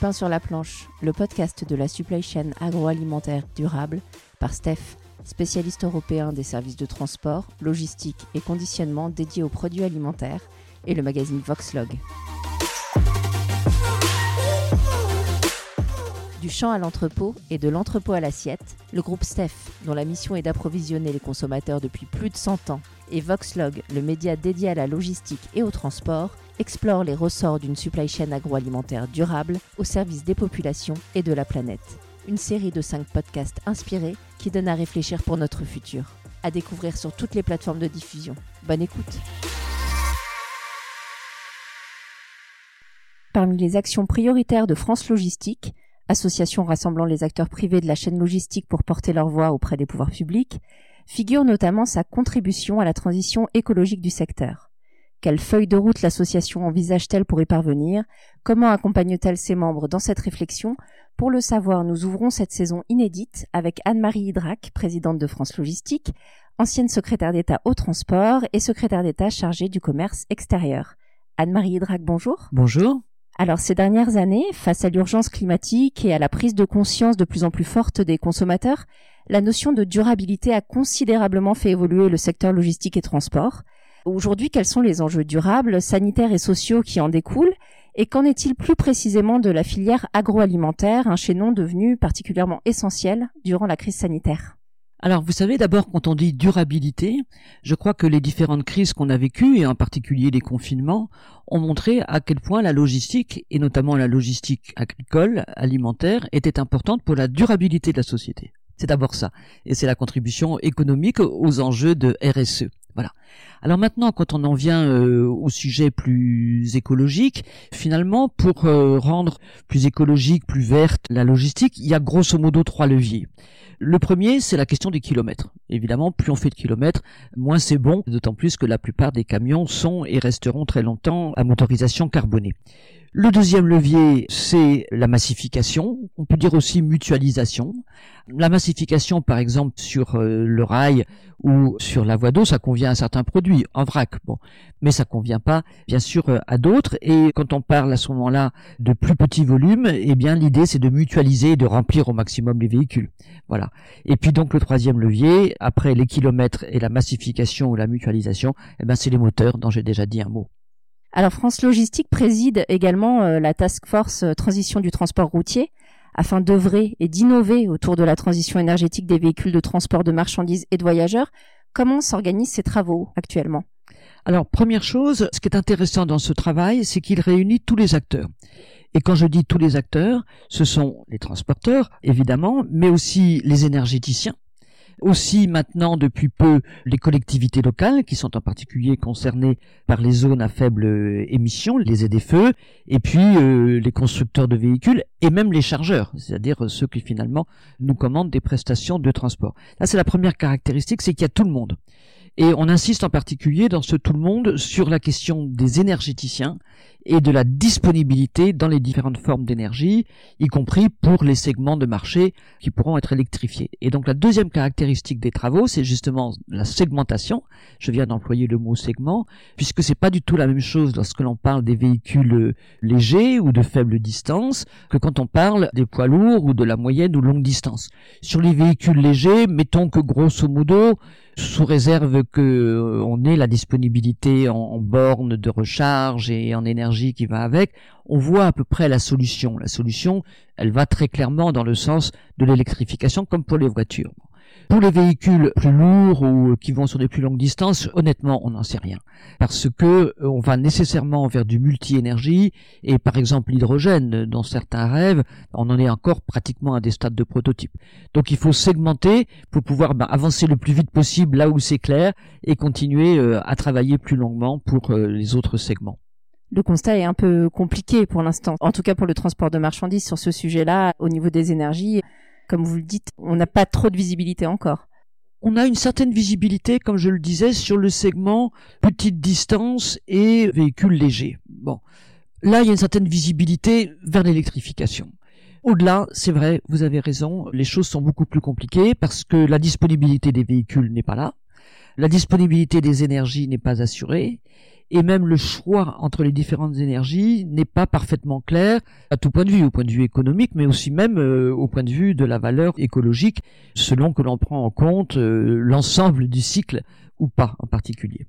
sur la planche, le podcast de la supply chain agroalimentaire durable par Steph, spécialiste européen des services de transport, logistique et conditionnement dédié aux produits alimentaires, et le magazine Voxlog. Du champ à l'entrepôt et de l'entrepôt à l'assiette, le groupe Steph, dont la mission est d'approvisionner les consommateurs depuis plus de 100 ans, et Voxlog, le média dédié à la logistique et au transport, explore les ressorts d'une supply chain agroalimentaire durable au service des populations et de la planète. Une série de 5 podcasts inspirés qui donnent à réfléchir pour notre futur. À découvrir sur toutes les plateformes de diffusion. Bonne écoute. Parmi les actions prioritaires de France Logistique, association rassemblant les acteurs privés de la chaîne logistique pour porter leur voix auprès des pouvoirs publics, figure notamment sa contribution à la transition écologique du secteur. Quelle feuille de route l'association envisage-t-elle pour y parvenir? Comment accompagne-t-elle ses membres dans cette réflexion? Pour le savoir, nous ouvrons cette saison inédite avec Anne-Marie Hydrac, présidente de France Logistique, ancienne secrétaire d'État au transport et secrétaire d'État chargée du commerce extérieur. Anne-Marie Hydrac, bonjour. Bonjour. Alors ces dernières années, face à l'urgence climatique et à la prise de conscience de plus en plus forte des consommateurs, la notion de durabilité a considérablement fait évoluer le secteur logistique et transport. Aujourd'hui, quels sont les enjeux durables, sanitaires et sociaux qui en découlent et qu'en est-il plus précisément de la filière agroalimentaire, un chaînon devenu particulièrement essentiel durant la crise sanitaire? Alors, vous savez, d'abord, quand on dit durabilité, je crois que les différentes crises qu'on a vécues, et en particulier les confinements, ont montré à quel point la logistique, et notamment la logistique agricole, alimentaire, était importante pour la durabilité de la société. C'est d'abord ça. Et c'est la contribution économique aux enjeux de RSE. Voilà. Alors maintenant, quand on en vient euh, au sujet plus écologique, finalement, pour euh, rendre plus écologique, plus verte la logistique, il y a grosso modo trois leviers. Le premier, c'est la question des kilomètres. Évidemment, plus on fait de kilomètres, moins c'est bon, d'autant plus que la plupart des camions sont et resteront très longtemps à motorisation carbonée. Le deuxième levier, c'est la massification. On peut dire aussi mutualisation. La massification, par exemple, sur euh, le rail ou sur la voie d'eau, ça convient à certains produits en vrac. Bon, mais ça convient pas, bien sûr, euh, à d'autres. Et quand on parle à ce moment-là de plus petits volumes, eh bien, l'idée, c'est de mutualiser et de remplir au maximum les véhicules. Voilà. Et puis donc le troisième levier, après les kilomètres et la massification ou la mutualisation, eh ben, c'est les moteurs dont j'ai déjà dit un mot. Alors France Logistique préside également euh, la task force euh, transition du transport routier afin d'œuvrer et d'innover autour de la transition énergétique des véhicules de transport de marchandises et de voyageurs. Comment s'organisent ces travaux actuellement? Alors première chose, ce qui est intéressant dans ce travail, c'est qu'il réunit tous les acteurs. Et quand je dis tous les acteurs, ce sont les transporteurs, évidemment, mais aussi les énergéticiens, aussi maintenant depuis peu les collectivités locales qui sont en particulier concernées par les zones à faible euh, émission, les ZFE, et puis euh, les constructeurs de véhicules et même les chargeurs, c'est-à-dire ceux qui finalement nous commandent des prestations de transport. Là, c'est la première caractéristique, c'est qu'il y a tout le monde. Et on insiste en particulier dans ce tout le monde sur la question des énergéticiens et de la disponibilité dans les différentes formes d'énergie, y compris pour les segments de marché qui pourront être électrifiés. Et donc la deuxième caractéristique des travaux, c'est justement la segmentation. Je viens d'employer le mot segment, puisque c'est pas du tout la même chose lorsque l'on parle des véhicules légers ou de faible distance que quand on parle des poids lourds ou de la moyenne ou longue distance. Sur les véhicules légers, mettons que grosso modo, sous réserve que euh, on ait la disponibilité en, en borne de recharge et en énergie qui va avec, on voit à peu près la solution. La solution, elle va très clairement dans le sens de l'électrification comme pour les voitures. Pour les véhicules plus lourds ou qui vont sur des plus longues distances, honnêtement, on n'en sait rien. Parce que euh, on va nécessairement vers du multi-énergie et par exemple l'hydrogène, dans certains rêves, on en est encore pratiquement à des stades de prototype. Donc il faut segmenter pour pouvoir ben, avancer le plus vite possible là où c'est clair et continuer euh, à travailler plus longuement pour euh, les autres segments. Le constat est un peu compliqué pour l'instant, en tout cas pour le transport de marchandises sur ce sujet-là, au niveau des énergies comme vous le dites, on n'a pas trop de visibilité encore. On a une certaine visibilité, comme je le disais, sur le segment petite distance et véhicules légers. Bon. Là, il y a une certaine visibilité vers l'électrification. Au-delà, c'est vrai, vous avez raison, les choses sont beaucoup plus compliquées parce que la disponibilité des véhicules n'est pas là, la disponibilité des énergies n'est pas assurée, et même le choix entre les différentes énergies n'est pas parfaitement clair à tout point de vue, au point de vue économique, mais aussi même euh, au point de vue de la valeur écologique, selon que l'on prend en compte euh, l'ensemble du cycle ou pas en particulier.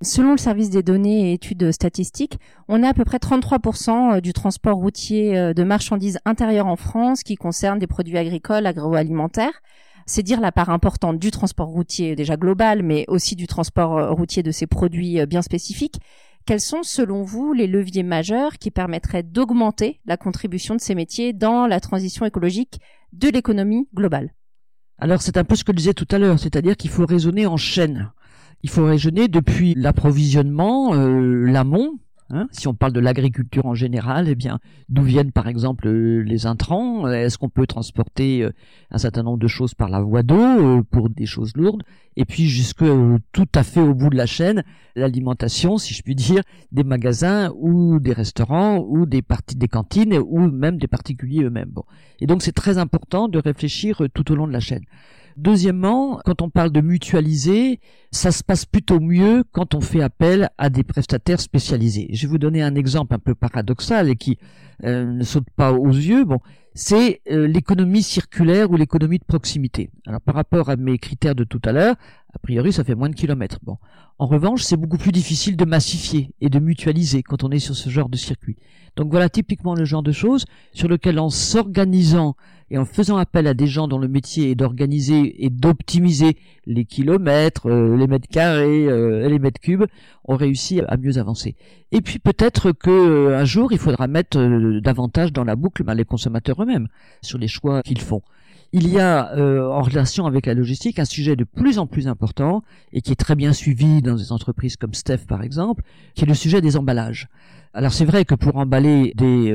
Selon le service des données et études statistiques, on a à peu près 33% du transport routier de marchandises intérieures en France qui concerne des produits agricoles, agroalimentaires c'est dire la part importante du transport routier déjà global, mais aussi du transport euh, routier de ces produits euh, bien spécifiques. Quels sont, selon vous, les leviers majeurs qui permettraient d'augmenter la contribution de ces métiers dans la transition écologique de l'économie globale? Alors c'est un peu ce que je disais tout à l'heure, c'est-à-dire qu'il faut raisonner en chaîne. Il faut raisonner depuis l'approvisionnement, euh, l'amont, Hein, si on parle de l'agriculture en général, eh bien, d'où viennent par exemple euh, les intrants? Est-ce qu'on peut transporter euh, un certain nombre de choses par la voie d'eau euh, pour des choses lourdes? Et puis jusque tout à fait au bout de la chaîne, l'alimentation, si je puis dire, des magasins ou des restaurants ou des parties des cantines ou même des particuliers eux-mêmes. Bon. Et donc c'est très important de réfléchir tout au long de la chaîne. Deuxièmement, quand on parle de mutualiser, ça se passe plutôt mieux quand on fait appel à des prestataires spécialisés. Je vais vous donner un exemple un peu paradoxal et qui euh, ne saute pas aux yeux. Bon, c'est euh, l'économie circulaire ou l'économie de proximité. Alors par rapport à mes critères de tout à l'heure, a priori ça fait moins de kilomètres. Bon, en revanche, c'est beaucoup plus difficile de massifier et de mutualiser quand on est sur ce genre de circuit. Donc voilà typiquement le genre de choses sur lequel en s'organisant et en faisant appel à des gens dont le métier est d'organiser et d'optimiser les kilomètres, euh, les mètres carrés, euh, les mètres cubes, on réussit à mieux avancer. Et puis peut-être que euh, un jour il faudra mettre davantage dans la boucle ben, les consommateurs eux-mêmes sur les choix qu'ils font. Il y a en relation avec la logistique un sujet de plus en plus important et qui est très bien suivi dans des entreprises comme Steph par exemple, qui est le sujet des emballages. Alors c'est vrai que pour emballer des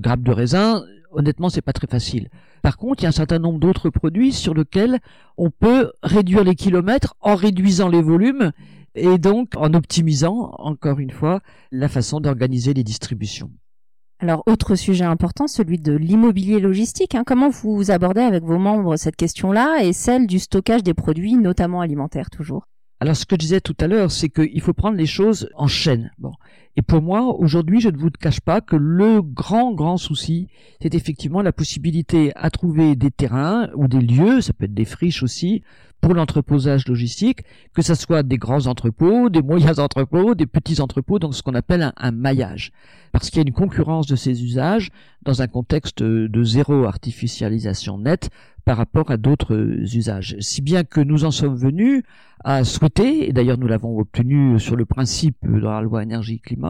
grappes de raisin, honnêtement c'est pas très facile. Par contre, il y a un certain nombre d'autres produits sur lesquels on peut réduire les kilomètres en réduisant les volumes et donc en optimisant, encore une fois, la façon d'organiser les distributions. Alors, autre sujet important, celui de l'immobilier logistique. Hein. Comment vous abordez avec vos membres cette question-là et celle du stockage des produits, notamment alimentaires toujours? Alors ce que je disais tout à l'heure, c'est qu'il faut prendre les choses en chaîne. Bon. Et pour moi, aujourd'hui, je ne vous cache pas que le grand, grand souci, c'est effectivement la possibilité à trouver des terrains ou des lieux, ça peut être des friches aussi, pour l'entreposage logistique, que ce soit des grands entrepôts, des moyens entrepôts, des petits entrepôts, donc ce qu'on appelle un, un maillage. Parce qu'il y a une concurrence de ces usages dans un contexte de zéro artificialisation nette par rapport à d'autres usages. Si bien que nous en sommes venus à souhaiter, et d'ailleurs nous l'avons obtenu sur le principe dans la loi énergie-climat,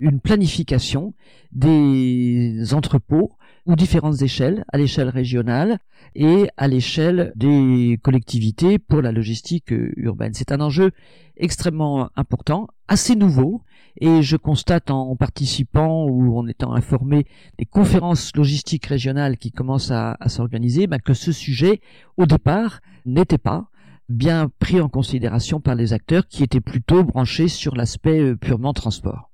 une planification des entrepôts ou différentes échelles, à l'échelle régionale et à l'échelle des collectivités pour la logistique urbaine. C'est un enjeu extrêmement important, assez nouveau, et je constate en participant ou en étant informé des conférences logistiques régionales qui commencent à, s'organiser, ben, que ce sujet, au départ, n'était pas bien pris en considération par les acteurs qui étaient plutôt branchés sur l'aspect euh, purement transport.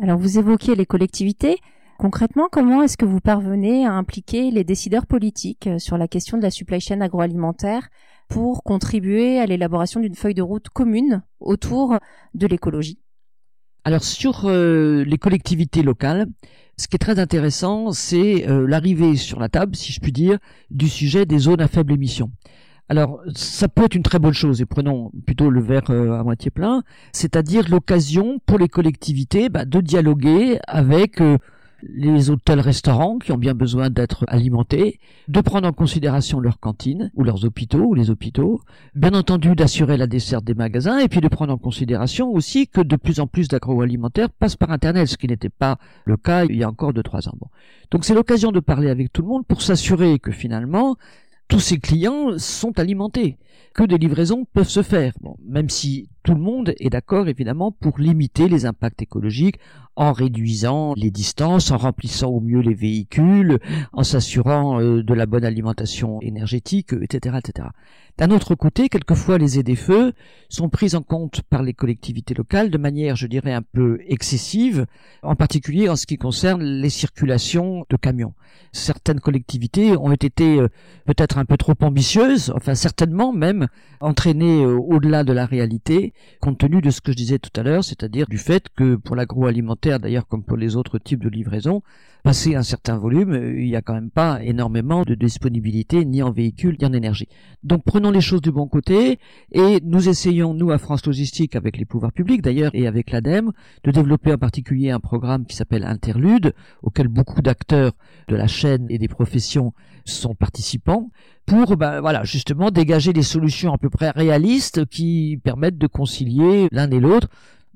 Alors vous évoquiez les collectivités. Concrètement, comment est-ce que vous parvenez à impliquer les décideurs politiques euh, sur la question de la supply chain agroalimentaire pour contribuer à l'élaboration d'une feuille de route commune autour de l'écologie? Alors sur euh, les collectivités locales, ce qui est très intéressant, c'est euh, l'arrivée sur la table, si je puis dire, du sujet des zones à faible émission. Alors, ça peut être une très bonne chose, et prenons plutôt le verre euh, à moitié plein, c'est-à-dire l'occasion pour les collectivités bah, de dialoguer avec les hôtels-restaurants qui ont bien besoin d'être alimentés, de prendre en considération leurs cantines ou leurs hôpitaux ou les hôpitaux, bien entendu d'assurer la desserte des magasins et puis de prendre en considération aussi que de plus en plus d'agroalimentaires passent par Internet, ce qui n'était pas le cas il y a encore deux trois ans. Donc c'est l'occasion de parler avec tout le monde pour s'assurer que finalement tous ces clients sont alimentés, que des livraisons peuvent se faire, bon, même si tout le monde est d'accord évidemment pour limiter les impacts écologiques en réduisant les distances, en remplissant au mieux les véhicules, en s'assurant euh, de la bonne alimentation énergétique, etc., etc. D'un autre côté, quelquefois les aides-feux sont prises en compte par les collectivités locales de manière, je dirais, un peu excessive, en particulier en ce qui concerne les circulations de camions. Certaines collectivités ont été euh, peut-être un peu trop ambitieuses, enfin certainement même entraînées euh, au-delà de la réalité, compte tenu de ce que je disais tout à l'heure, c'est-à-dire du fait que pour l'agroalimentaire, d'ailleurs comme pour les autres types de livraison, passer un certain volume, il n'y a quand même pas énormément de disponibilité ni en véhicule ni en énergie. Donc prenons les choses du bon côté et nous essayons, nous à France Logistique, avec les pouvoirs publics d'ailleurs et avec l'ADEME, de développer en particulier un programme qui s'appelle Interlude, auquel beaucoup d'acteurs de la chaîne et des professions sont participants pour ben, voilà justement dégager des solutions à peu près réalistes qui permettent de concilier l'un et l'autre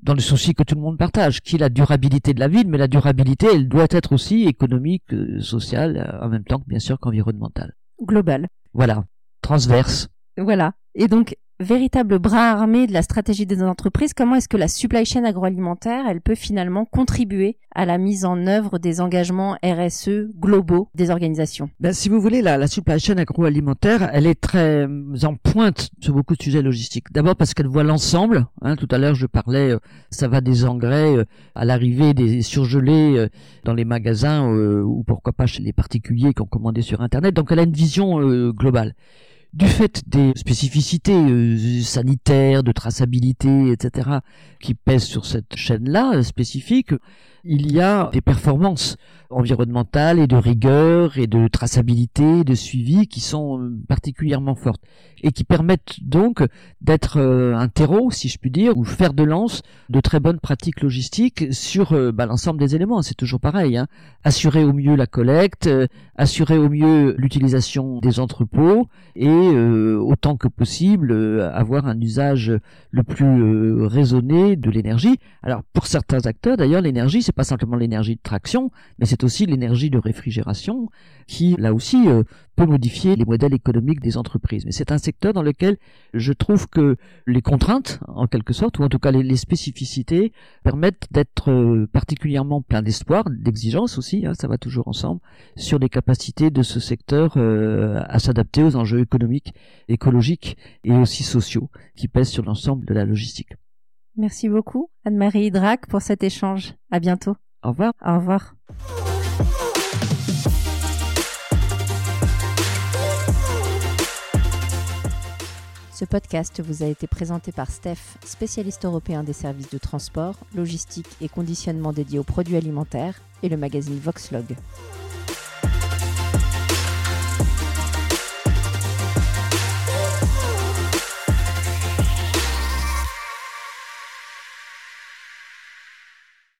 dans le souci que tout le monde partage, qui est la durabilité de la ville, mais la durabilité, elle doit être aussi économique, euh, sociale, euh, en même temps que bien sûr qu'environnementale. Global. Voilà, transverse. Voilà. Et donc, véritable bras armé de la stratégie des entreprises, comment est-ce que la supply chain agroalimentaire, elle peut finalement contribuer à la mise en œuvre des engagements RSE globaux des organisations? Ben, Si vous voulez, la, supply chain agroalimentaire, elle est très euh, en pointe sur beaucoup de sujets logistiques. D'abord parce qu'elle voit l'ensemble. Hein, tout à l'heure, je parlais, euh, ça va des engrais euh, à l'arrivée des surgelés dans les magasins ou pourquoi pas chez les particuliers qui ont commandé sur Internet. Donc elle a une vision globale du fait des spécificités euh, sanitaires, de traçabilité, etc., qui pèsent sur cette chaîne-là euh, spécifique, il y a des performances environnementales et de rigueur et de traçabilité, de suivi qui sont euh, particulièrement fortes et qui permettent donc d'être un terreau, si je puis dire, ou faire de lance de très bonnes pratiques logistiques sur bah, l'ensemble des éléments. C'est toujours pareil. Hein. Assurer au mieux la collecte, assurer au mieux l'utilisation des entrepôts et autant que possible avoir un usage le plus raisonné de l'énergie. Alors pour certains acteurs, d'ailleurs, l'énergie c'est pas simplement l'énergie de traction, mais c'est aussi l'énergie de réfrigération qui, là aussi, euh, peut modifier les modèles économiques des entreprises. Mais c'est un secteur dans lequel je trouve que les contraintes, en quelque sorte, ou en tout cas les, spécificités, permettent d'être euh, particulièrement plein d'espoir, d'exigence aussi, hein, ça va toujours ensemble, sur les capacités de ce secteur euh, à s'adapter aux enjeux économiques, écologiques et aussi sociaux qui pèsent sur l'ensemble de la logistique. Merci beaucoup, Anne-Marie Hydrac, pour cet échange. À bientôt. Au revoir. Au revoir. Ce podcast vous a été présenté par Steph, spécialiste européen des services de transport, logistique et conditionnement dédié aux produits alimentaires, et le magazine Voxlog.